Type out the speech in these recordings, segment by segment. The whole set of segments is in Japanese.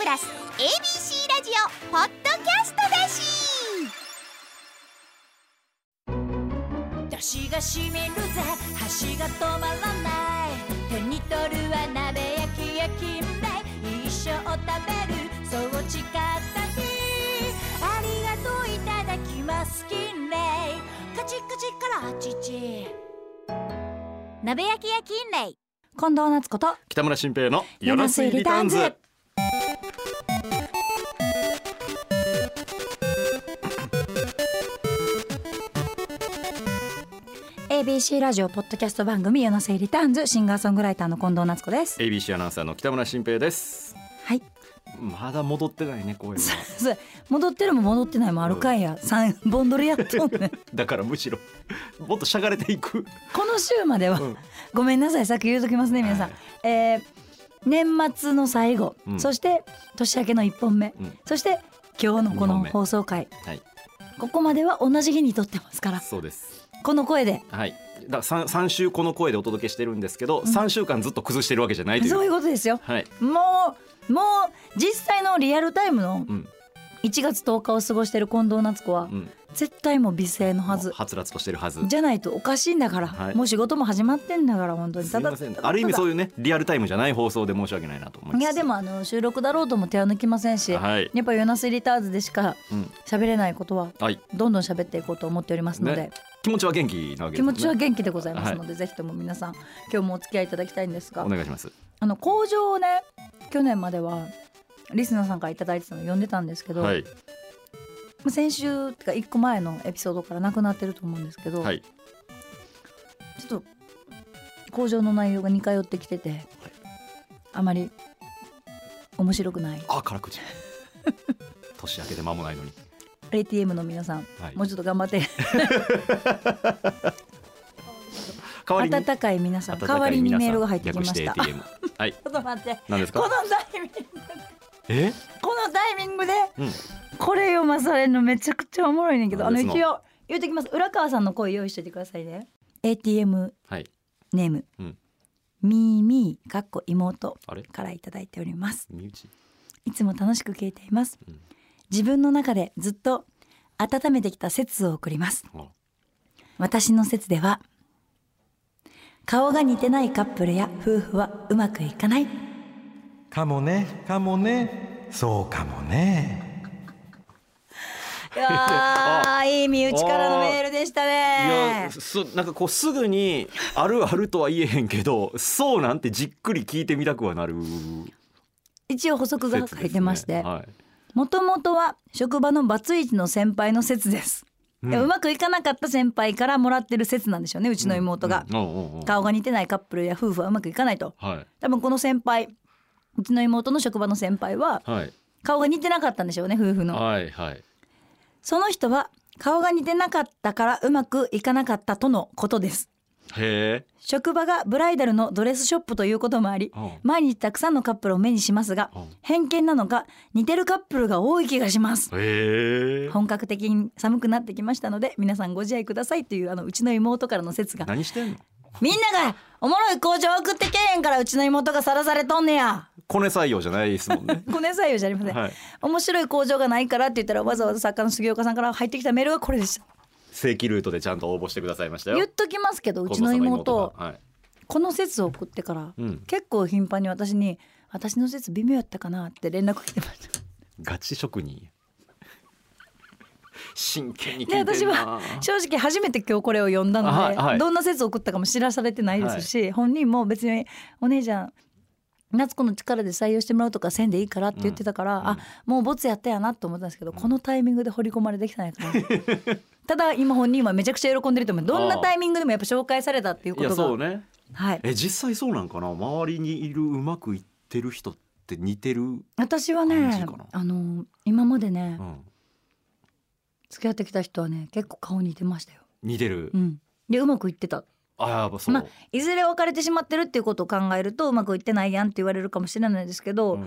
プラス ABC ラジオポッドキャストだし。出しがしみるぜ。箸が止まらない。手に取るは鍋焼きや金麗一生食べる。そう誓った日。ありがとういただきますカチカチから父。鍋焼きや金麗近藤夏子と。北村新平のヨナスイリターンズ ABC ラジオポッドキャスト番組「ヨナセイリターンズ」シンガーソングライターの近藤夏子です。ABC アナウンサーの北村新平です。はい。まだ戻ってないね声は。そう戻ってるも戻ってないもあるかいや、三ボンドルやっとんねん。だからむしろもっとしゃがれていく。この週までは、うん。ごめんなさい。さっき言うときますね皆さん、はい。えー年末の最後、うん。そして年明けの1本目、うん。そして今日のこの放送回。はい。ここまでは同じ日に撮ってますから。そうですこの声で。はい。だ三三週この声でお届けしてるんですけど、三週間ずっと崩してるわけじゃないという。そういうことですよ。はい。もうもう実際のリアルタイムのうん。1月10日を過ごしてる近藤夏子は、うん。絶対もう美声のはず。はつらつとしてるはず。じゃないとおかしいんだから、はい。もう仕事も始まってんだから本当に。すいません。ただある意味そうういうねリアルタイムじゃない放送で申し訳ないなと思います。いやでもあの収録だろうとも手を抜きませんし、はい。やっぱヨナスリターズでしかうん。喋れないことははい。どんどん喋っていこうと思っておりますので、ね気持ちは元気なわけです気持ちは元気でございますので、ぜひとも皆さん今日もお付き合いいただきたいんですが。お願いします。あの工場をね去年まではリスナーさんからいただいてたの読んでたんですけど、はい。まあ先週ってか1個前のエピソードからなくなってると思うんですけど、はい。ちょっと工場の内容が似通ってきてて、あまり面白くない。あ辛口。年明けで間もないのに ATM の皆さん、はい。もうちょっと頑張って。温かい皆さん代わりにメールが入ってきました。はい。ちょっと待って。何ですこのかタイミングえ？このタイミングでうん。これ読まされるのめちゃくちゃおもろいねんけどあの一応言うときます。浦川さんの声用意しててくださいね。ATM はい。ネーム、うん。みーみーかっこ妹からいただいております。いつも楽しく聞いています、うん自分の中でずっと温めてきた説を送ります。あ。私の説では顔が似てないカップルや夫婦はうまくいかない。かもねかもね。そうかもね。いやーいい身内からのメールでしたいねやすなんかこうすぐにあるあるとは言えへんけどそうなんてじっくり聞いてみたくはなる一応補足が書いてまして。はいもともとは職場のバツイチの先輩の説です、うん。でうまくいかなかった先輩からもらってる説なんでしょうねうちの妹が、顔が似てないカップルや夫婦はうまくいかないと。はい。多分この先輩うちの妹の職場の先輩ははい。顔が似てなかったんでしょうね夫婦の。はいはい。その人は顔が似てなかったからうまくいかなかったとのことですへえ。職場がブライダルのドレスショップということもありうん。毎日たくさんのカップルを目にしますがうん。偏見なのか似てるカップルが多い気がします。本格的に寒くなってきましたので皆さんご自愛くださいというあのうちの妹からの説が何してんの？みんながおもろい工場送ってけえへんからうちの妹がさらされとんねや。コネ採用じゃないですもんね。ごめんなさいよじゃありません、はい。面白い工場がないからって言ったらわざわざ作家の杉岡さんから入ってきたメールがこれでした正規ルートでちゃんと応募してくださいましたよ。言っときますけどうちの妹。この説を送ってから、うん。結構頻繁に私に「私の説微妙やったかな?」って連絡来てました。ガチ職人。真剣に私は正直初めて今日これを読んだので、はいはい。どんな説を送ったかも知らされてないですし、本人も別にお姉ちゃん夏子の力で採用してもらうとかせんでいいからって言ってたから、あもうボツやったやなと思ったんですけど、このタイミングで掘り込まれてきたんやから ただ今本人はめちゃくちゃ喜んでると思う。どんなタイミングでもやっぱ紹介されたっていうこいやとがそうね。はい、え実際そうなんかな？周りにいるうまくいってる人って似てる、うん、私はねあの今までね、付き合ってきた人はね結構顔似てましたよ。似てる、うん、でうまくいってた。あやっぱそう、まあいずれ別れてしまってるっていうことを考えるとうまくいってないやんって言われるかもしれないですけど、うん。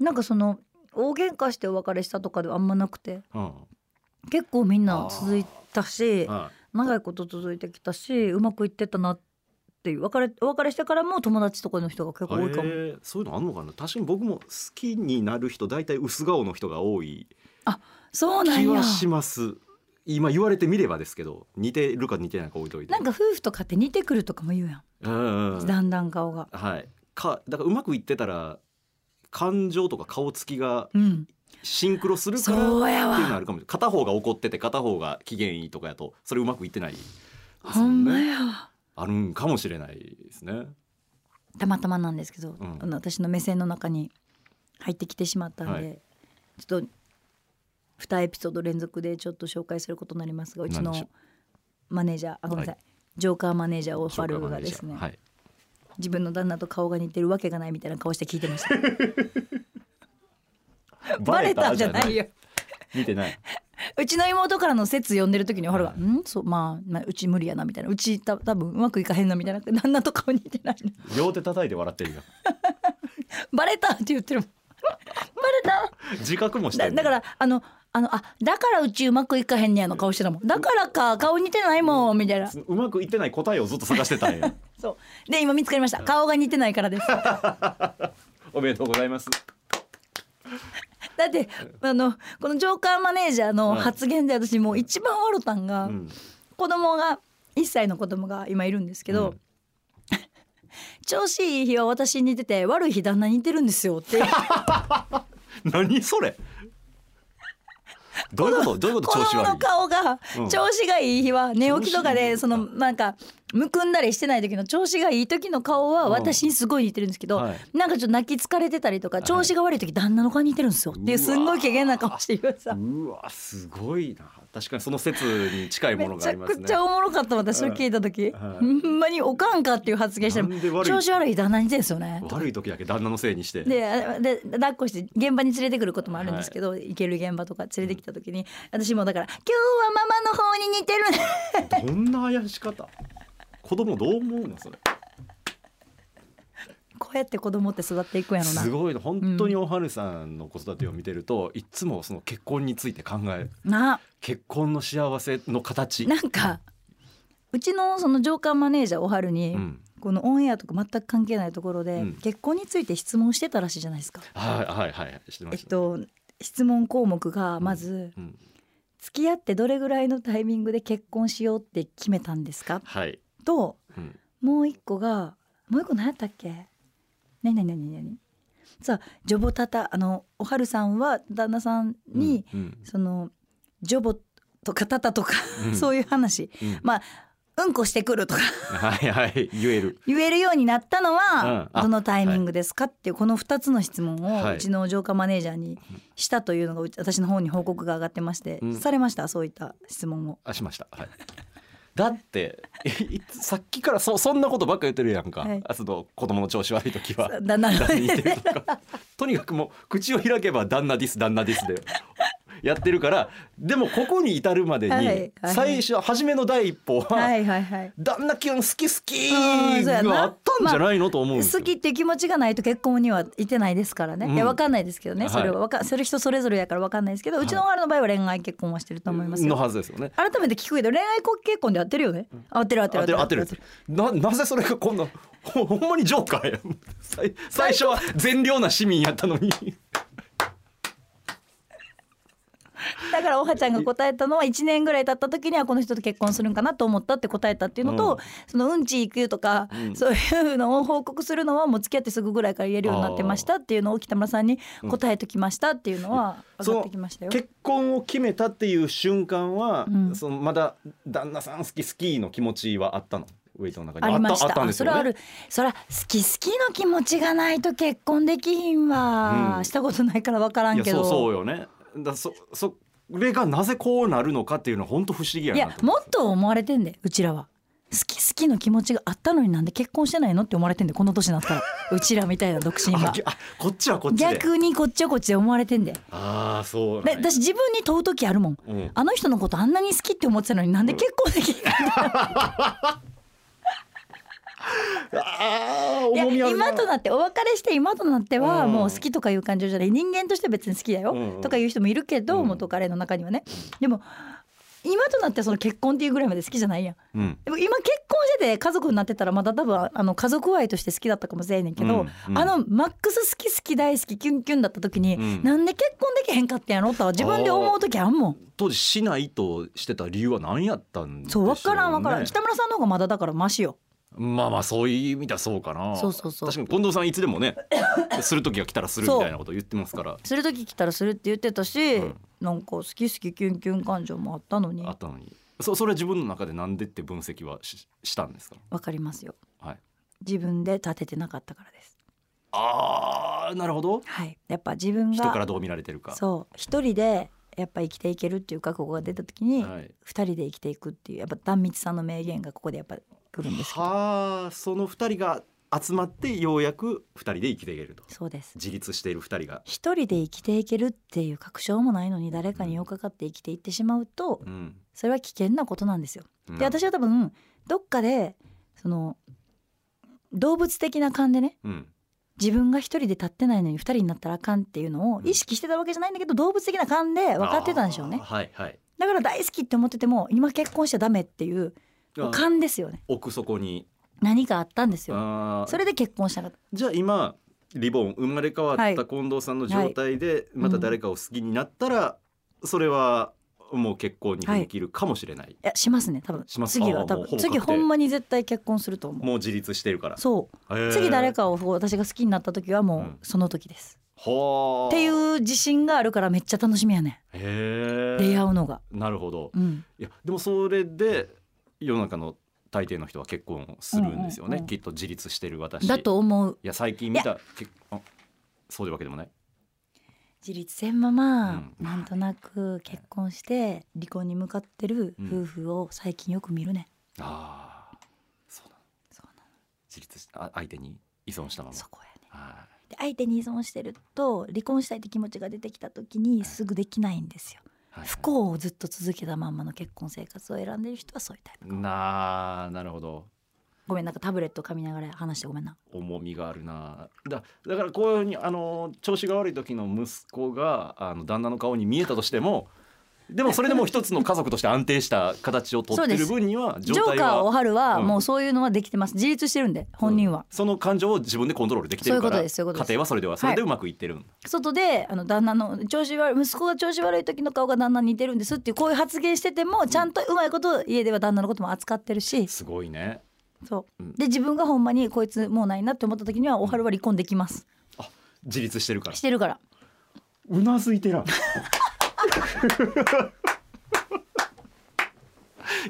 なんかその大喧嘩してお別れしたとかではあんまなくて。うん結構みんな続いたしは長いこと続いてきたしうまくいってたなっっていう別れお別れしてからも友達とかの人が結構多いかも、そういうのあんのかな？確かに僕も好きになる人大体薄顔の人が多いそうなんや。気はします。今言われてみればですけど似てるか似てないか置いといて。なんか夫婦とかって似てくるとかも言うやうんうんうんん。だんだん顔が。はい。かだからうまくいってたら感情とか顔つきがうんシンクロするからっていうのあるかもしれない。片方が怒ってて片方が機嫌いいとかやとそれうまくいってない。ですほんまやあるんかもしれないですね。たまたまなんですけど、うん。あの私の目線の中に入ってきてしまったんで、はい。ちょっと2エピソード連続でちょっと紹介することになりますがうちのマネージャーあごめんなさい、はジョーカーマネージャーオファルがですね、はい。自分の旦那と顔が似てるわけがないみたいな顔して聞いてました バレたじゃないよ。見てない。うちの妹からの説読んでる時におはるが「ん？そうまあ、まあ、うち無理やな」みたいな「うちた多分うまくいかへんな」みたいな旦那と顔似てない。の両手叩いて笑ってるよ。バレたって言ってるもん。バレ自覚もしたてだだからあのあのあだからうちうまくいかへんねやの顔してたもん。だからか顔似てないもんみたいな。うまくいってない答えをずっと探してたんや。そう。で今見つかりました。顔が似てないからです。おめでとうございますだってあのこのジョーカーマネージャーの発言で私もう一番笑ったんが、うん。子供が1歳の子供が今いるんですけど、うん。調子いい日は私に似てて悪い日旦那に似てるんですよって。何それ？どういうこと？どういうこと？子供の調子悪い顔がうん。調子がいい日は寝起きとかでそのなんかむくんだりしてない時の調子がいい時の顔はうん。私にすごい似てるんですけど、はい。なんかちょっと泣き疲れてたりとか調子が悪い時旦那の顔に似てるんですよっていうすんごい怪げな顔して言うさうわすごいな。確かにその説に近いものがめちゃありますね。くちゃおもろかった私それ聞いた時、はい。ほんまにおかんかっていう発言して調子悪い旦那に似てるんですよね。悪い時だけ旦那のせいにして。であで抱っこして現場に連れてくることもあるんですけど、行ける現場とか連れてきた時に私もだから「今日はママの方に似てるね」どんな怪し方？子供どう思うのそれ？こうやって子供って育っていくんやろな。すごい。な本当におはるさんの子育てを見てると、いつもその結婚について考える。な。結婚の幸せの形。なんかうちのその上官マネージャーおはるに、うん。このオンエアとか全く関係ないところで、うん。結婚について質問してたらしいじゃないですか。はいはいはい知ってまえっした、と質問項目がまず、うん、付き合ってどれぐらいのタイミングで結婚しようって決めたんですか？はい、とうん、もう一個がもう一個何やったっけ？何何何何？さあジョボタタあのおはるさんは旦那さんに、うんうん。そのジョボとかタタとか、うん。そういう話、うん。まあうんこしてくるとか。はいはい言える。言えるようになったのは、どのタイミングですかっていうこの2つの質問をはい。うちの浄化マネージャーにしたというのが私の方に報告が上がってまして、うん。されました？そういった質問を。あしました。はいだって さっきからそそんなことばっか言ってるやんか、はい。あその子供の調子悪い時は。旦那に似てるとか。とにかくもう口を開けば旦那ディス旦那ディスでやってるからでもここに至るまでに、最初初めの第一歩は、はいはいはい。旦那キュン好き好きがあったんじゃないの、と思う好きって気持ちがないと結婚にはいてないですからね、うん。いやわかんないですけどね。はい。それはわかそれ人それぞれやからわかんないですけど、うちの親の場合は恋愛結婚はしてると思いますのよはずですよね。改めて聞くけど恋愛結婚で合ってるよね？合ってる合ってる合ってる。合ってるななぜそれがこんなほほんまにジョーカーや最最初は善良な市民やったのに だからおはちゃんが答えたのは1年ぐらい経った時にはこの人と結婚するんかなと思ったって答えたっていうのと、うん。そのうんち行くとか、うん。そういうのを報告するのはもう付き合ってすぐぐらいから言えるようになってましたっていうのを北村さんに答えときましたっていうのは上がってきましたよ。結婚を決めたっていう瞬間は、うんそのまだ旦那さん好き好きの気持ちはあったの？ウェイトの中に。ありました。ね。それはある。それは好き好きの気持ちがないと結婚できひんわ、うん。したことないから分からんけど。そうそうよねだそそれがなぜこうなるのかっていうのは本当不思議やいなとやもっと思われてんでうちらは。好き好きの気持ちがあったのになんで結婚してないのって思われてんでこの年になったら。うちらみたいな独身はあぎあこっちはこっちで。逆にこっちはこっちで思われてんで。ああそうでなんや。私自分に問う時あるもん。うん。あの人のことあんなに好きって思ってたのになんで結婚できないあー いや重みあるな。今となってお別れして今となってはうん。もう好きとかいう感情じゃない人間として別に好きだようん。とかいう人もいるけどうん。元彼の中にはね。でも今となってはその結婚っていうぐらいまで好きじゃないやん。うん。でも今結婚してて家族になってたらまだ多分あの家族愛として好きだったかもしれんねんけど、うん。うん。あのマックス好き好き大好きキュンキュンだった時に、うん。なんで結婚できへんかったんやろとは自分で思う時あんもん。当時しないとしてた理由は何やったんでしょね。そうう分からん分からん。北村さんの方がまだだからマシよまあまあそういう意味ではそうかな。そうそうそう。確かに近藤さんいつでもね する時が来たらするみたいなこと言ってますから。する時来たらするって言ってたし、うん。なんか好き好きキュンキュン感情もあったのに。あったのに。そそれは自分の中でなんでって分析はししたんですか？分かりますよ。はい。自分で立ててなかったからです。あーなるほど。はい。やっぱ自分が人からどう見られてるか。そう。一人でやっぱ生きていけるっていう覚悟が出た時にはい。二人で生きていくっていうやっぱ壇蜜さんの名言がここでやっぱ来るんですけど。はあその二人が集まってようやく二人で生きていけると。そうです。自立している二人が。一人で生きていけるっていう確証もないのに誰かに寄っかかって生きていってしまうとうん。それは危険なことなんですよ。うん。で私は多分どっかでその動物的な勘でねうん。自分が一人で立ってないのに二人になったらあかんっていうのを意識してたわけじゃないんだけど動物的な勘で分かってたんでしょうね。はいはい。だから大好きって思ってても今結婚しちゃダメっていうあ。勘ですよね。奥底に。何かあったんですよ。それで結婚したかった。じゃあ今リボン生まれ変わはい。った近藤さんの状態でまた誰かを好きになったら、それはもう結婚に踏み切るかもしれない、いやしますね多分。します。次は多分。次ほんまに絶対結婚すると思う。もう自立してるから。そう。へー。次誰かを私が好きになった時はもうん。うその時です、はあ。っていう自信があるからめっちゃ楽しみやねへえ出会うのがなるほどうんいやでもそれで世の中の大抵の人は結婚するんですよね、うんうんうんきっと自立してる私。だと思う。いや最近見たそういうわけでもない。自立せんまま、うん。なんとなく結婚して離婚に向かってるうん。夫婦を最近よく見るね、ああそうなの。そうなの。自立しあ相手に依存したまま。そこやね。はで相手に依存してると離婚したいって気持ちが出てきた時にすぐできないんですよ、いはい不幸をずっと続けたまんまの結婚生活を選んでる人はそういうタイプなあなるほど。ごめんなんかタブレット噛みながら話してごめんな。重みがあるな。だだからこういうふうにあの調子が悪い時の息子があの旦那の顔に見えたとしてもでもそれでも一つの家族として安定した形をとってる分にはジ状態ョーカーおははるはうん。もうそういうのはできてます。自立してるんで本人は、その感情を自分でコントロールできてるから家庭はそれではそれでうまくいってる。ん、外であの旦那の調子悪い息子が調子悪い時の顔が旦那に似てるんですっていうこういう発言しててもちゃんとうまいこと家では旦那のことも扱ってるし。すごいねそう。うんで自分がほんまにこいつもうないなって思った時にはおはるは離婚できます。自立してるから。してるから。うなずいてらん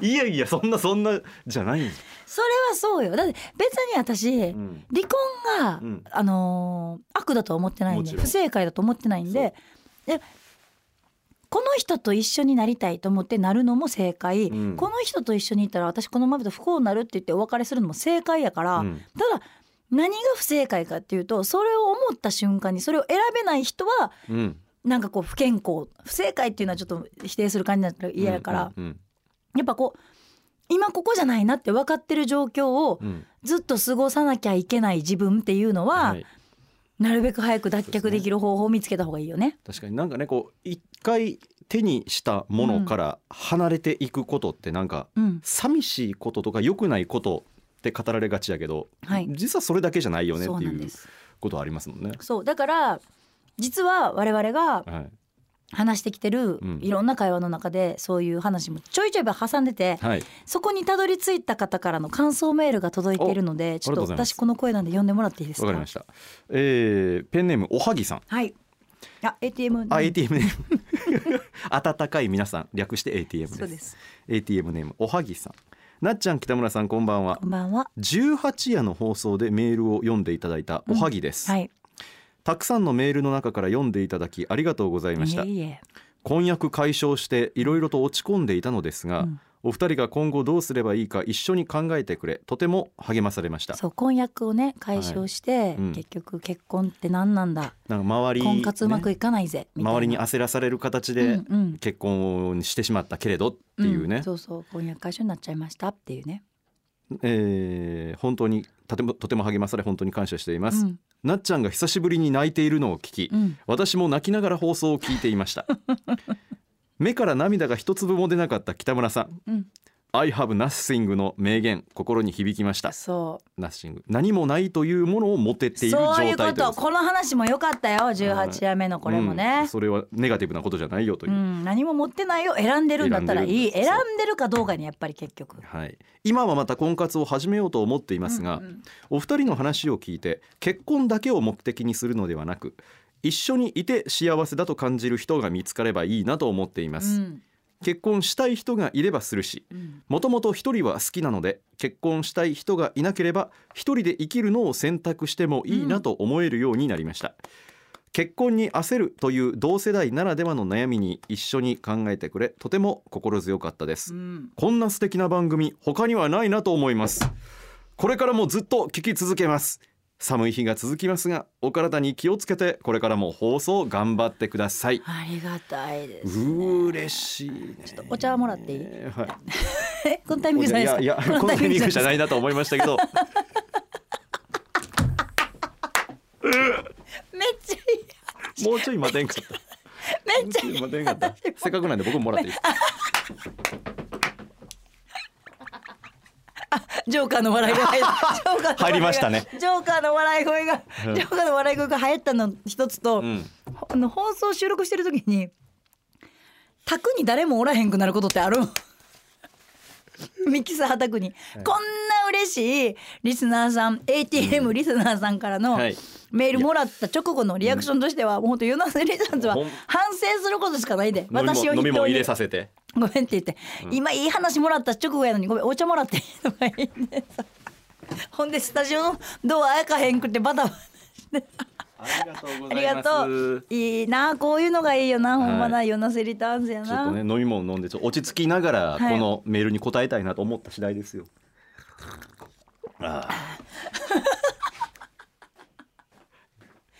いやいやそんなそんなじゃないんそれはそうよ。だって別に私、ん。離婚が、うん。あのー悪だとは思ってないんもちろん。で不正解だと思ってないんででこの人と一緒になりたいと思ってなるのも正解、うん。この人と一緒にいたら私このままだと不幸になるって言ってお別れするのも正解やから、うん。ただ何が不正解かっていうとそれを思った瞬間にそれを選べない人はうんなんかこう不健康不正解っていうのはちょっと否定する感じになったら嫌やから、うんやっぱこう今ここじゃないなって分かってる状況をうんうんずっと過ごさなきゃいけない自分っていうのは、はいなるべく早く脱却できる方法を見つけた方がいいよね。確かになんかねこう一回手にしたものから離れていくことってなんかうん、寂しいこととか良くないことって語られがちやけど、はい実はそれだけじゃないよねそっていう。ことはありますもんね。そうだから実は我々がはい話してきてるうんいろんな会話の中でそういう話もちょいちょい挟んでて、はい、そこにたどり着いた方からの感想メールが届いているのでちょっと私この声なんで読んでもらっていいですか？わかりました。えー、ペンネームおはぎさん。はいあ ATM あ、ATM ネーム。温かい皆さん略して ATM です。そうです ATM ネームおはぎさん。なっちゃん北村さんこんばんはこ。んばんは18夜の放送でメールを読んでいただいたおはぎです。はいたくさんのメールの中から読んでいただきありがとうございました。いえ。いえ。婚約解消していろいろと落ち込んでいたのですが、うん。お二人が今後どうすればいいか一緒に考えてくれとても励まされました。そう婚約をね解消して、うん。結局結婚って何なんだ。なんか周り、婚活うまくねいかないぜ、みたいな。周りに焦らされる形でうんうん。結婚をしてしまったけれどっていうね、ん。そうそう婚約解消になっちゃいましたっていうね、えー本当にとてもとても励まされ本当に感謝しています、うん。なっちゃんが久しぶりに泣いているのを聞き、うん、私も泣きながら放送を聞いていました。目から涙が一粒も出なかった北村さん、うん I have nothing の名言心に響きました。そう。nothing 何もないというものを持てている状そういうこ態と。この話も良かったよ18夜目のこれもうん。ね、それはネガティブなことじゃないよという。う、ん何も持ってないよ選んでるんだったらいい。選んでる選んでるかどうかにやっぱり結局。はい、今はまた婚活を始めようと思っていますが、うんうん。お二人の話を聞いて結婚だけを目的にするのではなく一緒にいて幸せだと感じる人が見つかればいいなと思っています、うん結婚したい人がいればするしうん。もともと一人は好きなので結婚したい人がいなければ一人で生きるのを選択してもいいなと思えるようになりました、結婚に焦るという同世代ならではの悩みに一緒に考えてくれとても心強かったです、うん。こんな素敵な番組他にはないなと思います。これからもずっと聞き続けます寒い日が続きますがお体に気をつけてこれからも放送頑張ってください。ありがたいです嬉しいね。お茶もらっていい？はい。え このタイミングじゃないですか。いやいやこのタイミングじゃないいなと思いましたけど。めっちゃいいもうちょい待てんかった。めっちゃいいせっかくなんで僕ももらっていいですジョーカーの笑い声が 入りましたね。ジョーカーの笑い声がジョーカーの笑い声が入ったの一つと、うん。あの放送収録してる時に宅に誰もおらへんくなることってある ミキサー宅に、こんな嬉しいリスナーさん ATM リスナーさんからのはい。メールもらった直後のリアクションとしては、もうほんとユナスリさんとはほん。反省することしかないで私を飲みも入れさせてごめんって言って、今いい話もらった直後やのにごめんお茶もらっていい？とか言ってさほんでスタジオのドア開かへんくてバタバタして。ありがとういいなこういうのがいいよな、ほんまなヨナセリターンズやな、ちょっとね飲み物飲んでちょっと落ち着きながらはい。このメールに答えたいなと思った次第ですよ。ああ。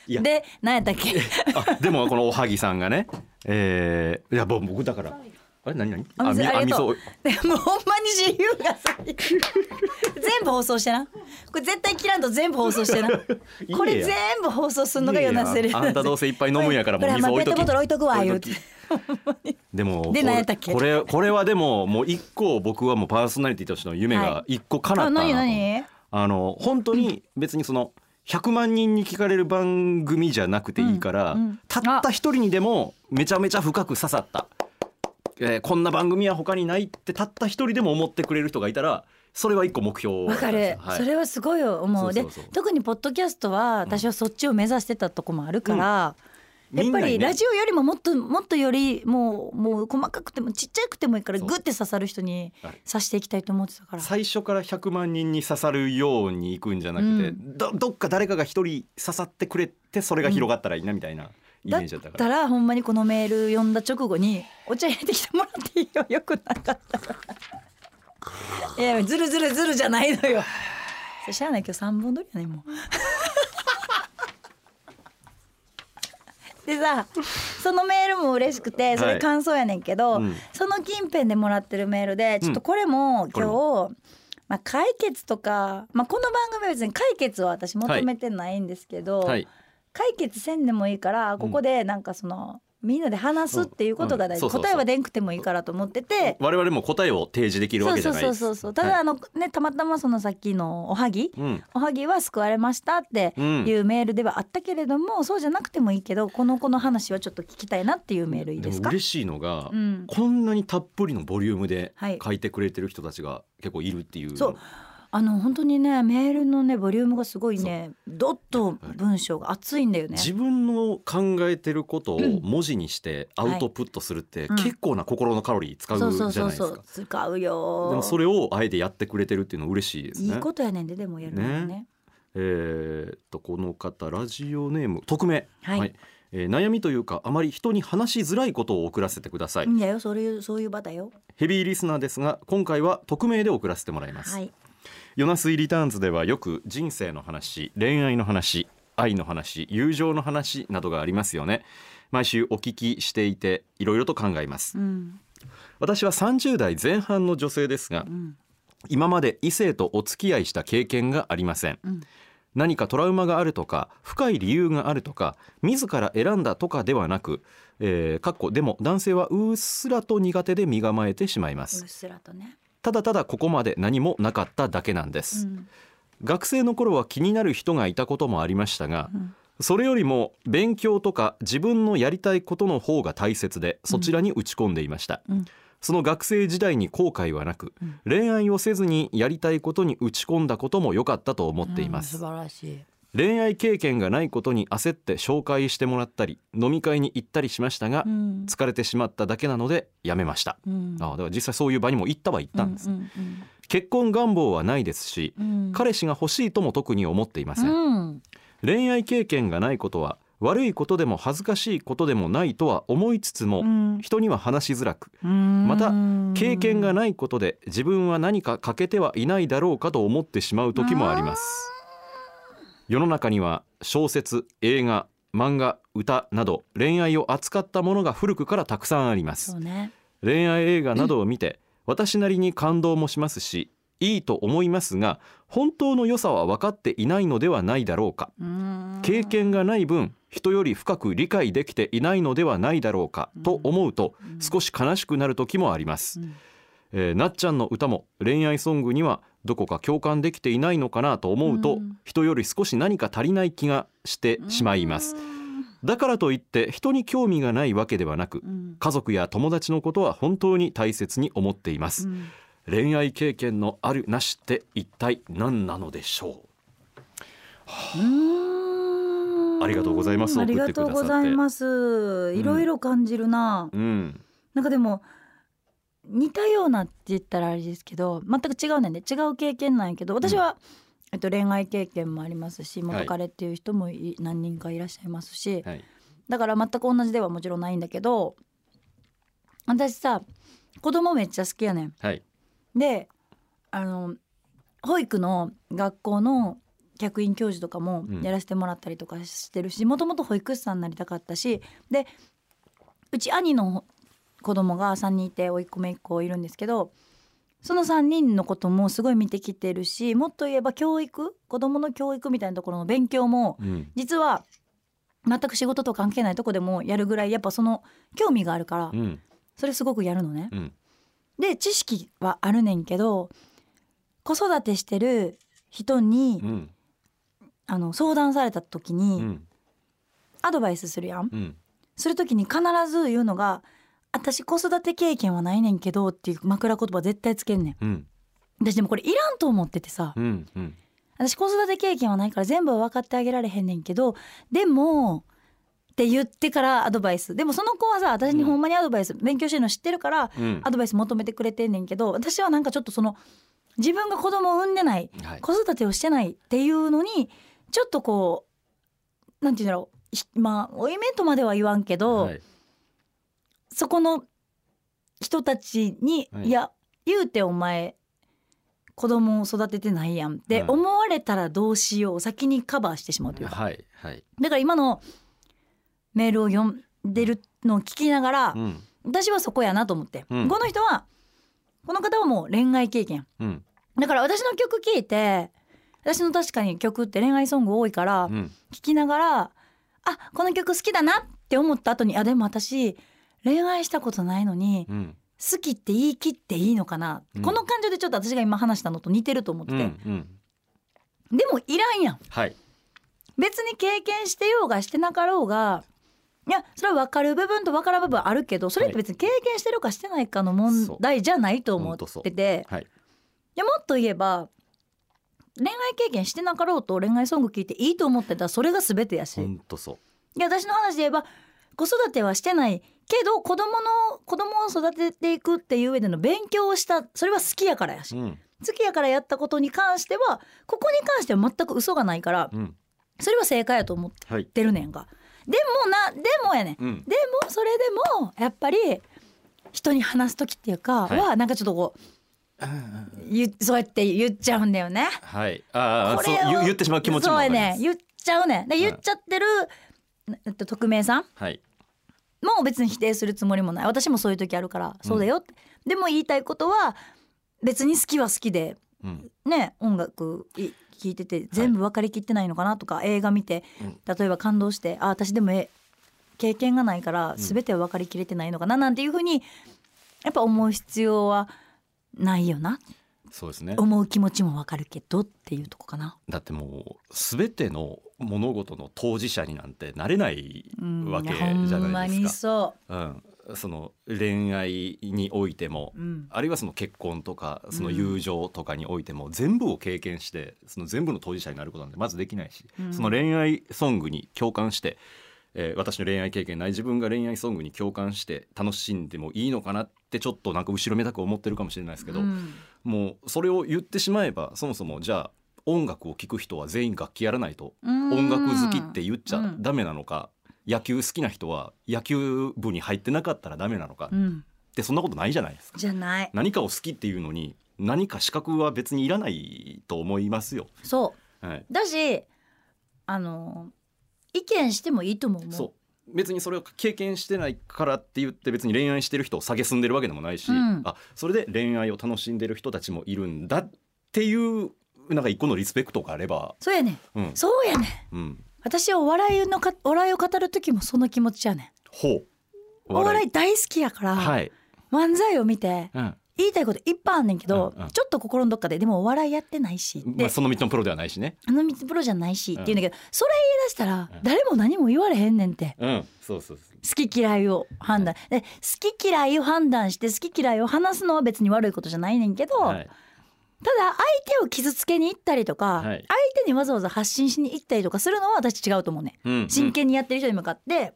いや。で何やったっけ？あでもこのおはぎさんがね、えー、いや僕だからあれ何何？あ水みありがとう。み でもほんまに自由がさ全部放送してな。これ絶対切らんと全部放送してな。これ全部放送するのがヨナセリターンズあんたどうせいっぱい飲むんやからもう水置いとき。ペットボトル置いとくわ言うて。でもでこれこれこれはでももう一個僕はもうパーソナリティとしての夢が一個叶ったなと、あ何何？あの本当に別にその100万人に聞かれる番組じゃなくていいから、うんうん。たった一人にでもめちゃめちゃ深く刺さった、えーこんな番組は他にないってたった一人でも思ってくれる人がいたらそれは一個目標わかる、はい。それはすごい思う。で特にポッドキャストは私はそっちを目指してたとこもあるから、やっぱりラジオよりももっともっとよりもうもう細かくてもちっちゃくてもいいからグッて刺さる人にはい。刺していきたいと思ってたから。最初から100万人に刺さるようにいくんじゃなくて、うん。どどっか誰かが一人刺さってくれてそれが広がったらいいなみたいなイメだっージだったから。たらほんまにこのメール読んだ直後にお茶入れてきてもらっていいよ。よくなかったら。いやずるずるずるじゃないのよ。それしゃあない。今日3本撮りやねもう。でさそのメールも嬉しくてそれ感想やねんけど、うん。その近辺でもらってるメールでちょっとこれも今日、まあ、解決とか、まあ、この番組は別に解決は私求めてないんですけど、はい、解決せんでもいいからここでなんかその、みんなで話すっていうことが大事、答えはでんくてもいいからと思ってて。我々も答えを提示できるわけじゃないです。そうそうそうそう。ただ、はい。あのねたまたまそのさっきのおはぎ、うん。おはぎは救われましたっていうメールではあったけれども、そうじゃなくてもいいけどこの子の話はちょっと聞きたいなっていうメールいいでですか？も嬉しいのが、うん。こんなにたっぷりのボリュームではい。書いてくれてる人たちが結構いるっていう。そうあの本当にねメールのねボリュームがすごいねどっと文章が熱いんだよね。自分の考えてることを文字にしてアウトプットするってうん。結構な心のカロリー使うじゃないですか。そうそうそう使うよでもそれをあえてやってくれてるっていうのは嬉しいですね。いいことやねんででもやるのはね。ね。えーっとこの方ラジオネーム匿名、はい。えー悩みというかあまり人に話しづらいことを送らせてください、いいんだよそういうそういう場だよ。ヘビーリスナーですが今回は匿名で送らせてもらいます、はいヨナスイリターンズではよく人生の話恋愛の話愛の話友情の話などがありますよね。毎週お聞きしていていろいろと考えます。うん。私は30代前半の女性ですがうん。今まで異性とお付き合いした経験がありません、うん。何かトラウマがあるとか深い理由があるとか自ら選んだとかではなく、えー、かっこでも男性はうっすらと苦手で身構えてしまいます。うっすらとね、ただただここまで何もなかっただけなんです、うん。学生の頃は気になる人がいたこともありましたが、うん。それよりも勉強とか自分のやりたいことの方が大切でそちらに打ち込んでいました、うん。その学生時代に後悔はなく、うん。恋愛をせずにやりたいことに打ち込んだことも良かったと思っています、うん。素晴らしい恋愛経験がないことに焦って紹介してもらったり飲み会に行ったりしましたが、うん。疲れてしまっただけなのでやめました、うん。あだから実際そういう場にも行ったは行ったんです、うんうん。結婚願望はないですし、うん。彼氏が欲しいとも特に思っていません、うん。恋愛経験がないことは悪いことでも恥ずかしいことでもないとは思いつつも、うん。人には話しづらく。うん。また経験がないことで自分は何か欠けてはいないだろうかと思ってしまう時もあります世の中には小説映画漫画歌など恋愛を扱ったものが古くからたくさんあります。ね。恋愛映画などを見て私なりに感動もしますしいいと思いますが本当の良さは分かっていないのではないだろうか。うん。経験がない分人より深く理解できていないのではないだろうかと思うと少し悲しくなる時もあります、うんえーなっちゃんの歌も恋愛ソングにはどこか共感できていないのかなと思うと、うん。人より少し何か足りない気がしてしまいます。だからといって人に興味がないわけではなくうん。家族や友達のことは本当に大切に思っています、うん。恋愛経験のあるなしって一体何なのでしょう？ん。ありがとうございます。ありがとうございます。いろいろ感じるな、ううん。なんかでも似たようなって言ったらあれですけど全く違うねんで違う経験なんやけど私は、えっと、恋愛経験もありますし元彼っていう人もい何人かいらっしゃいますし、はい。だから全く同じではもちろんないんだけど私さ子供めっちゃ好きやねん。はい。であの保育の学校の客員教授とかもうん。やらせてもらったりとかしてるしもともと保育士さんになりたかったしでうち兄の子供が3人いて甥っ子姪っ子いるんですけどその3人のこともすごい見てきてるしもっと言えば教育子供の教育みたいなところの勉強もうん。実は全く仕事と関係ないとこでもやるぐらいやっぱその興味があるからうん。それすごくやるのね。うん。で知識はあるねんけど子育てしてる人に、うん。あの相談された時うにん。アドバイスするやん。する時に必ず言うのが「私子育て経験はないねんけど」っていう枕言葉絶対つけんねん。うん。私でもこれいらんと思っててさ。うんうん。私子育て経験はないから全部は分かってあげられへんねんけどでもって言ってからアドバイス。でもその子はさ私にほんまにアドバイス、勉強してるの知ってるからうん。アドバイス求めてくれてんねんけど私はなんかちょっとその自分が子供を産んでないはい。子育てをしてないっていうのにちょっとこうなんていうんだろう。ひまあ負い目とまでは言わんけど、はいそこの人たちに「はい。い、や言うてお前子供を育ててないやん」ってはい思われたらどうしよう先にカバーしてしまうというか。はいはい。だから今のメールを読んでるのを聞きながら、うん。私はそこやなと思って、うん。この人はこの方はもう恋愛経験。うん。だから私の曲聴いて私の確かに曲って恋愛ソング多いからうん。聴きながらあこの曲好きだなって思った後にあでも私恋愛したことないのにうん。好きって言い切っていいのかな、うん。この感情でちょっと私が今話したのと似てると思ってうて、んうん。でもいらんやん。はい。別に経験してようがしてなかろうがいやそれは分かる部分と分からん部分あるけどそれって別に経験してるかしてないかの問題じゃないと思ってて。はい。いやもっと言えば恋愛経験してなかろうと恋愛ソング聞いていいと思ってたらそれが全てやし。いや私の話で言えば子育てはしてないけど子供の子供を育てていくっていう上での勉強をしたそれは好きやからやし。うん。好きやからやったことに関してはここに関しては全く嘘がないからうん。それは正解やと思っはいてるねんが。でもなでもやねん。うん。でもそれでもやっぱり人に話す時っていうかはい。はなんかちょっとこう、言そうやって言っちゃうんだよね。はい。ああそう言言ってしまう気持ちもそうやね言っちゃうねで言っちゃってる、えっと、匿名さんはいも別に否定するつもりもない。私もそういう時あるからそうだよって、でも言いたいことは別に好きは好きでうん。ね音楽い聴いてて全部分かりきってないのかなとか、映画見てうん。例えば感動してあ私でもえ経験がないからん。全ては分かりきれてないのかななんていうふうにやっぱ思う必要はないよなそうですね思う気持ちも分かるけどっていうとこかな。だってもう全ての物事の当事者になんてなれないうんわけじゃないですか。そうん、その恋愛においても、う。うんあるいはその結婚とかその友情とかにおいても全部を経験してその全部の当事者になることなんてまずできないし、うんその恋愛ソングに共感して、えー私の恋愛経験ない自分が恋愛ソングに共感して楽しんでもいいのかなってちょっとなんか後ろめたく思ってるかもしれないですけど、うんもうそれを言ってしまえばそもそもじゃあ音楽を聴く人は全員楽器やらないとうん。音楽好きって言っちゃうん。ダメなのか、野球好きな人は野球部に入ってなかったらダメなのか、うん。ってそんなことないじゃないですか。じゃない。何かを好きっていうのに何か資格は別にいらないと思いますよ。そう。はい、だしあの意見してもいいと思う。もんそう別にそれを経験してないからって言って別に恋愛してる人を蔑んでるわけでもないし、うん。あそれで恋愛を楽しんでる人たちもいるんだっていうなんか一個のリスペクトがあれば、そうやねん。うん。そうやねん。うん、私はお笑いのかお笑いを語る時もその気持ちやねん。ほう。お笑い大好きやから、はい、漫才を見てうん言いたいこといっぱいあんねんけど、うんうん。ちょっと心のどっかででもお笑いやってないしで、まあ、その道のプロではないしね。あの道プロじゃないしうんって言うんだけど、それ言い出したらうん。誰も何も言われへんねんって。うん、そうそうそう。好き嫌いを判断。で好き嫌いを判断して好き嫌いを話すのは別に悪いことじゃないねんけど、はい、ただ相手を傷つけに行ったりとか、はい。相手にわざわざ発信しに行ったりとかするのは私違うと思うね、うん。真剣にやってる人に向かって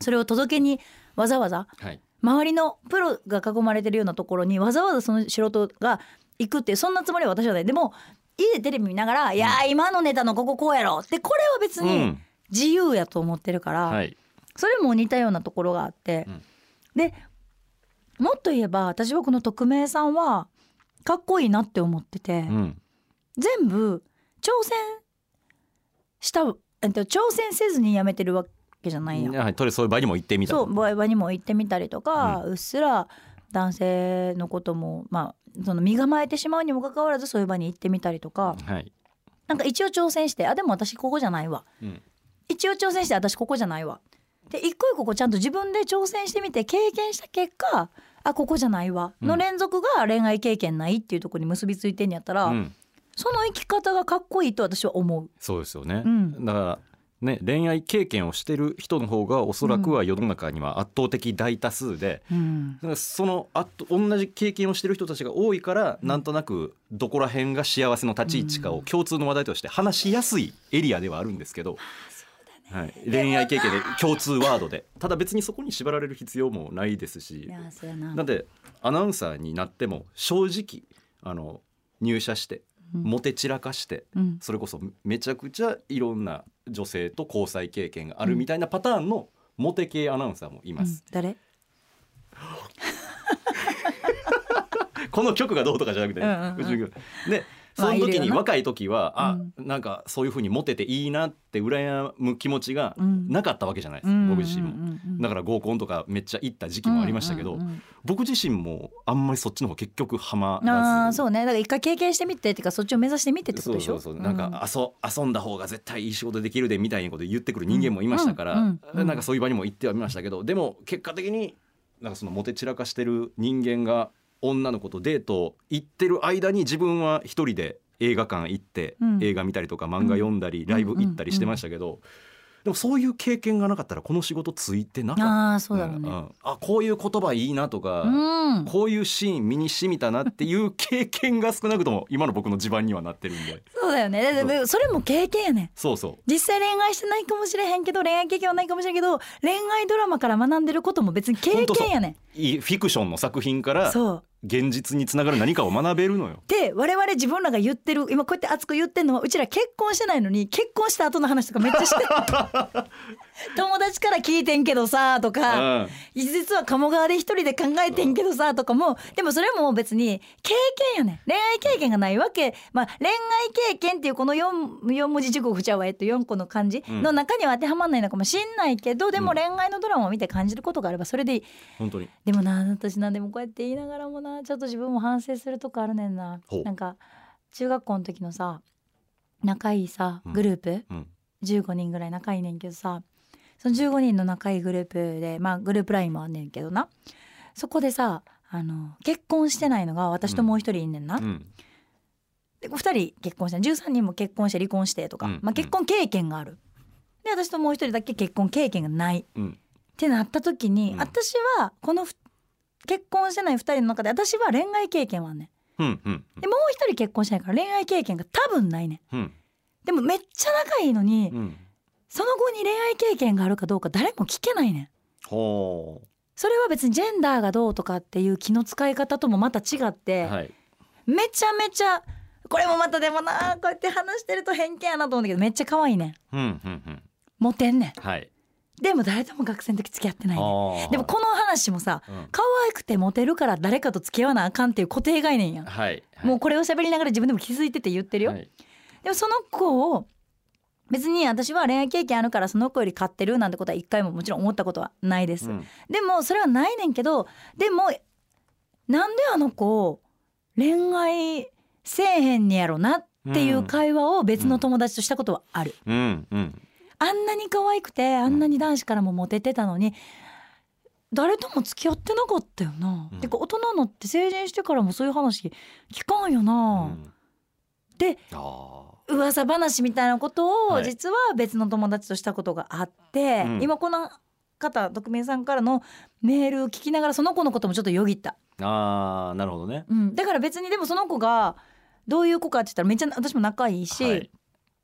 それを届けにわざわざはい、周りのプロが囲まれてるようなところにわざわざその素人が行くってそんなつもりは私はない。でも家でテレビ見ながら「いやー今のネタのこここうやろ」ってこれは別にうん自由やと思ってるから、はい、それも似たようなところがあって、うん。でもっと言えば私はこの匿名さんはかっこいいなって思ってて、うん、全部挑戦したえっと挑戦せずにやめてるわけじゃないやん。はい、とりあえずそういう場にも行ってみたと。そう場合にも行ってみたりとか、うっすら男性のこともまあその身構えてしまうにもかかわらずそういう場に行ってみたりとかはい、なんか一応挑戦してあでも私ここじゃないわうん、一応挑戦して私ここじゃないわで一個一個こうちゃんと自分で挑戦してみて経験した結果あここじゃないわのうん連続が恋愛経験ないっていうところに結びついてんやったら、うん、その生き方がかっこいいと私は思う。そうですよね。うんだから。ね、恋愛経験をしてる人の方がおそらくは世の中には圧倒的大多数で、うん。だからそのあと同じ経験をしてる人たちが多いから、なんとなくどこら辺が幸せの立ち位置かを共通の話題として話しやすいエリアではあるんですけど、はい、恋愛経験で共通ワードでただ別にそこに縛られる必要もないですし。な。なんでアナウンサーになっても正直あの入社してうんモテ散らかして、うん。それこそめちゃくちゃいろんな女性と交際経験があるみたいなパターンのモテ系アナウンサーもいまうん。す。誰？この曲がどうとかじゃなくて、うんうんうん。でまあその時に若い時は、あうなんかそういう風にモテていいなって羨む気持ちがうん。なかったわけじゃないです、うん。僕自身も。だから合コンとかめっちゃ行った時期もありましたけど、僕自身もあんまりそっちの方結局ハマあらず。あそうね。だから一回経験してみてっていうかそっちを目指してみてってことでしょ？そうそうそう。なんか遊遊んだ方が絶対いい仕事できるでみたいなこと言ってくる人間もいましたから、なんかそういう場にも行ってはみましたけどでも結果的になんかそのモテ散らかしてる人間が女の子とデート行ってる間に自分は一人で映画館行って、うん。映画見たりとか漫画読んだり、ライブ行ったりしてましたけど、でもそういう経験がなかったらこの仕事ついてなかった。ああそうだろうね。あこういう言葉いいなとか、うん。こういうシーン身に染みたなっていう経験が少なくとも今の僕の地盤にはなってるんで。そうだよね。それも経験やね。そうそう。実際恋愛してないかもしれへんけど恋愛経験はないかもしれんけど恋愛ドラマから学んでることも別に経験やね。フィクションの作品からそう現実につながる何かを学べるのよ。で我々自分らが言ってる今こうやって熱く言ってんのはうちら結婚してないのに結婚した後の話とかめっちゃしてる 友達から聞いてんけどさとか、うん。実は鴨川で一人で考えてんけどさとかもでもそれも別に経験やねん。恋愛経験がないわけ。まあ恋愛経験っていうこの 4, 4文字熟語ちゃうわえっと4個の漢字の中には当てはまんないのかもしんないけど、でも恋愛のドラマを見て感じることがあればそれでいい。本当に。でもな私なんでもこうやって言いながらもなちょっと自分も反省するとこあるねんな。なんか中学校の時のさ仲いいさうん。グループ、うん。15人ぐらい仲いいねんけどさその15人の仲いいグループでまあグループラインもあんねんけどな。そこでさあの結婚してないのが私ともう一人いんねんな、うん。で2人結婚して13人も結婚して離婚してとか、うん。まあ、結婚経験がある。で私ともう一人だけ結婚経験がない。うん。ってなった時に、うん。私はこのふ結婚してない2人の中で私は恋愛経験はあんねうんうんん。でもう一人結婚してないから恋愛経験が多分ないねん。うん。でもめっちゃ仲いいのに、うんその後に恋愛経験があるかどうか誰も聞けないねん。ほそれは別にジェンダーがどうとかっていう気の使い方ともまた違って、うはい。めちゃめちゃこれもまたでもなこうやって話してると偏見やなと思うんだけどめっちゃ可愛いねん。うんうんうん。モテんねん。はい。でも誰とも学生の時付き合ってないねでもこの話もさうん。可愛くてモテるから誰かと付き合わなあかんっていう固定概念やん、はいはい。もうこれを喋りながら自分でも気づいてて言ってるよ、はい。でもその子を別に私は恋愛経験あるからその子より買ってるなんてことは一回ももちろん思ったことはないです、うん。でもそれはないねんけどでもなんであの子恋愛せえへんねやろなっていう会話を別の友達としたことはある、うんうんあんなに可愛くてあんなに男子からもモテてたのに誰とも付き合ってなかったよな、うん。てか大人になって成人してからもそういう話聞かんような、ん。であ噂話みたいなことをはい。実は別の友達としたことがあって、うん。今この方匿名さんからのメールを聞きながらその子のこともちょっとよぎった、ーあーなるほどね。うん、だから別にでもその子がどういう子かって言ったらめっちゃ私も仲いいし、はい。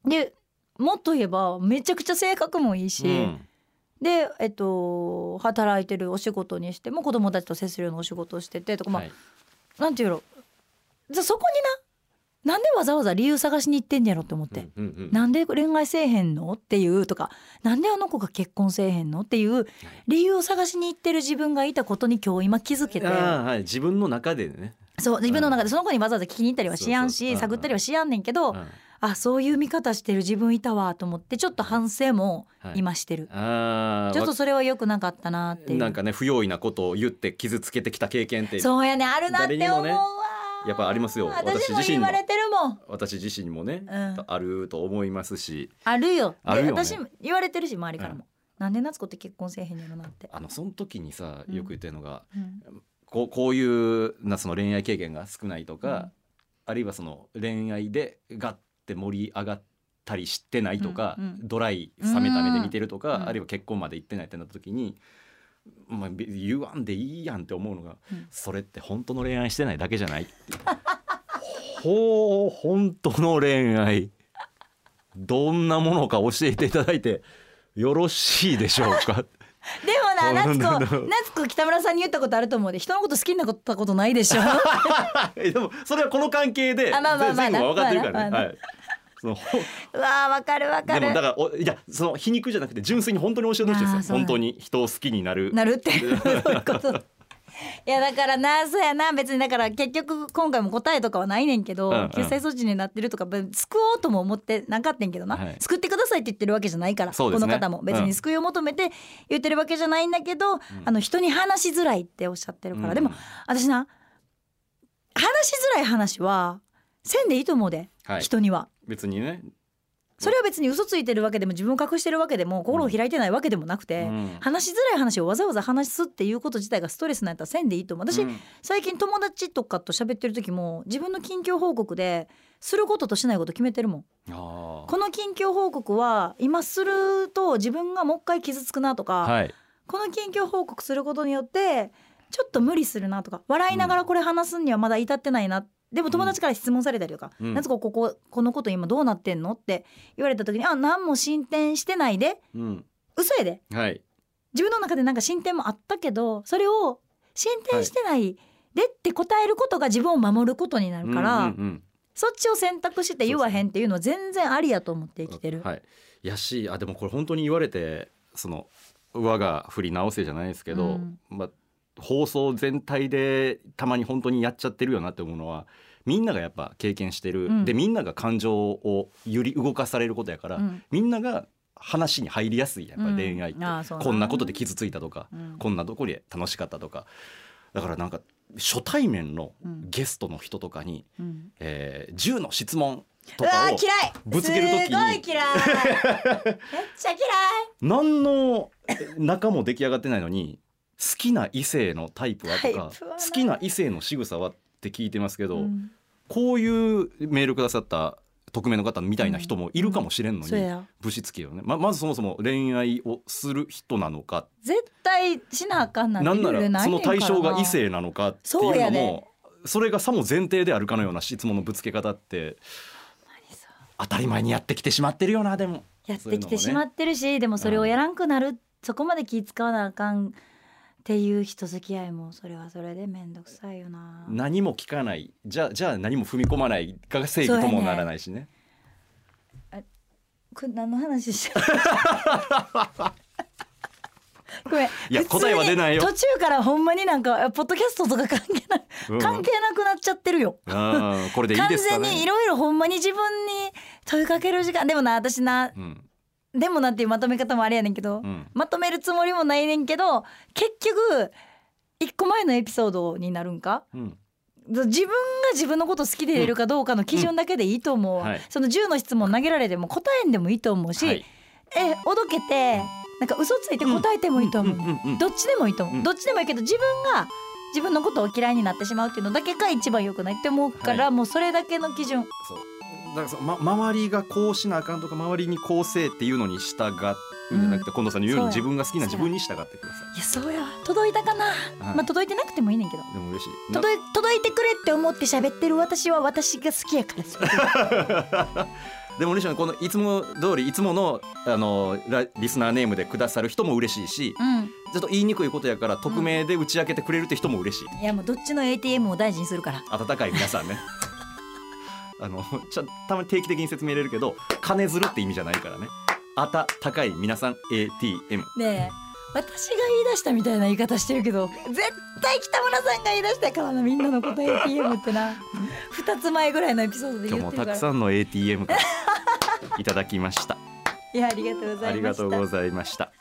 でもっと言えばめちゃくちゃ性格もいいし、うん。で、えっと、働いてるお仕事にしても子供たちと接するようなお仕事をしててとか、まあはい。なんていうの。じゃあそこにななんでわざわざ理由探しに行ってんやろって思って。うんうんうんなんで恋愛せえへんのっていうとかなんであの子が結婚せえへんのっていう理由を探しに行ってる自分がいたことに今日今気づけて。はい。自分の中でね。そう自分の中でその子にわざわざ聞きに行ったりはしやんし探ったりはしやんねんけどうん。あそういう見方してる自分いたわと思ってちょっと反省も今してる、あーちょっとそれは良くなかったなっていう。なんかね不用意なことを言って傷つけてきた経験って。そうやねあるなって思うわ、ねやっぱありますよ。私自身も。私自身にもね、うん。あると思いますし。あるよ。あるよ私も言われてるし周りからも、なんで夏子って結婚せえへんやろなって、あのその時にさうん。よく言ってるのが、うん。こうこういうなその恋愛経験が少ないとか、うん。あるいはその恋愛でガッて盛り上がったりしてないとか、ドライ冷めた目で見てるとか、うん。あるいは結婚まで行ってないってなった時に、まあ、べ言わんでいいやんって思うのが、うん。それって本当の恋愛してないだけじゃない？ほう本当の恋愛。どんなものか教えていただいてよろしいでしょうか？でもな夏子 夏子北村さんに言ったことあると思うで人のこと好きになったことないでしょ？えでもそれはこの関係で全部は分かってるからね。その わーわかるわかる。でもだからおいやその皮肉じゃなくて純粋に本当に教えてほしいですよ。本当に人を好きになる。なるって いうこと。いやだからなそうやな別にだから結局今回も答えとかはないねんけど、うんうん。救済措置になってるとかべ救おうとも思ってなかったんけどな、はい。救ってくださいって言ってるわけじゃないから、ね。この方も別うん。に救いを求めて言ってるわけじゃないんだけど、あの人に話しづらいっておっしゃってるから、うん。でも私な話しづらい話はせんでいいと思うで、はい。人には。別にね。それは別に嘘ついてるわけでも自分を隠してるわけでも心を開いてないわけでもなくて、うん話しづらい話をわざわざ話すっていうこと自体がストレスなんやったらせんでいいと思う私、うん最近友達とかと喋ってる時も自分の近況報告ですることとしないこと決めてるもんあこの近況報告は今すると自分がもう一回傷つくなとか、あ。はい。この近況報告することによってちょっと無理するなとか笑いながらこれ話すにはまだ至ってないな、でも友達から質問されたりとか「うん夏子こここのこと今どうなってんの?」って言われた時に「あ何も進展してないでうん。嘘やではい。自分の中でなんか進展もあったけどそれを進展してないでって答えることが自分を守ることになるから、うんうんうんそっちを選択して言わへんっていうのは全然ありやと思って生きてる。はい。やしあでもこれ本当に言われてその我が振り直せじゃないですけど、うんまあ放送全体でたまに本当にやっちゃってるよなって思うのはみんながやっぱ経験してる、うん。でみんなが感情を揺り動かされることやから、うん。みんなが話に入りやすいやっぱり恋愛って、うんこんなことで傷ついたとか、うん。こんなとこで楽しかったとか。だからなんか初対面のうん。ゲストの人とかに、うん。えー、10の質問とかをぶつける時にすごい嫌い。めっちゃ嫌い。何の仲も出来上がってないのに好きな異性のタイプはとか好きな異性の仕草はって聞いてますけど、うん。こういうメールくださった匿名の方みたいな人もいるかもしれんのに、そうや。ぶしつけよね。ままずそもそも恋愛をする人なのか。絶対しなあかんなんてなんならその対象が異性なのかっていうのもそれがさも前提であるかのような質問のぶつけ方って当たり前にやってきてしまってるよなでも。やってきてしまってるし、でもそれをやらんくなる、そこまで気使わなあかんっていう人付き合いもそれはそれで面倒くさいよな。何も聞かない。じゃあじゃあ何も踏み込まないが正義ともならないしね。これ何の話しよう？ごめん。いや答えは出ないよ。途中からほんまになんかポッドキャストとか関係な、うん。関係なくなっちゃってるよ。あーこれでいい完ですかね。全にいろいろほんまに自分に問いかける時間。でもな私なうんでもなっていうまとめ方もあれやねんけど、うん。まとめるつもりもないねんけど結局一個前のエピソードになるんか？うん。自分が自分のこと好きでいるかどうかの基準だけでいいと思うわ、うん。はい。その10の質問投げられても答えんでもいいと思うし、はい。えおどけてなんか嘘ついて答えてもいいと思う、どっちでもいいと思う、うん。どっちでもいいけど自分が自分のことを嫌いになってしまうっていうのだけが一番良くないって思うから、はもうそれだけの基準。そうだからその、ま、周りがこうしなあかんとか周りにこうせえっていうのに従うんじゃなくて、うん。近藤さんの言うように自分が好きな自分に従ってください。やそうや。わ届いたかな、まあ届いてなくてもいいねんけど。いでも嬉しい。な届い届いてくれって思って喋ってる私は私が好きやから。でも嬉しいのはこのいつも通りいつものあのラリスナーネームでくださる人も嬉しいしうん。ちょっと言いにくいことやから匿名で打ち明けてくれるって人も嬉しい、いやもうどっちの ATM を大事にするから。温かい皆さんねあの ちょたまに定期的に説明入れるけど金づるって意味じゃないからね。温かい皆さん ATM ねえ。私が言い出したみたいな言い方してるけど絶対北村さんが言い出したからなみんなのこと ATM ってな。2つ前ぐらいのエピソードで言ってるから。たくさんの ATM からいただきました。いやありがとうございました。ありがとうございました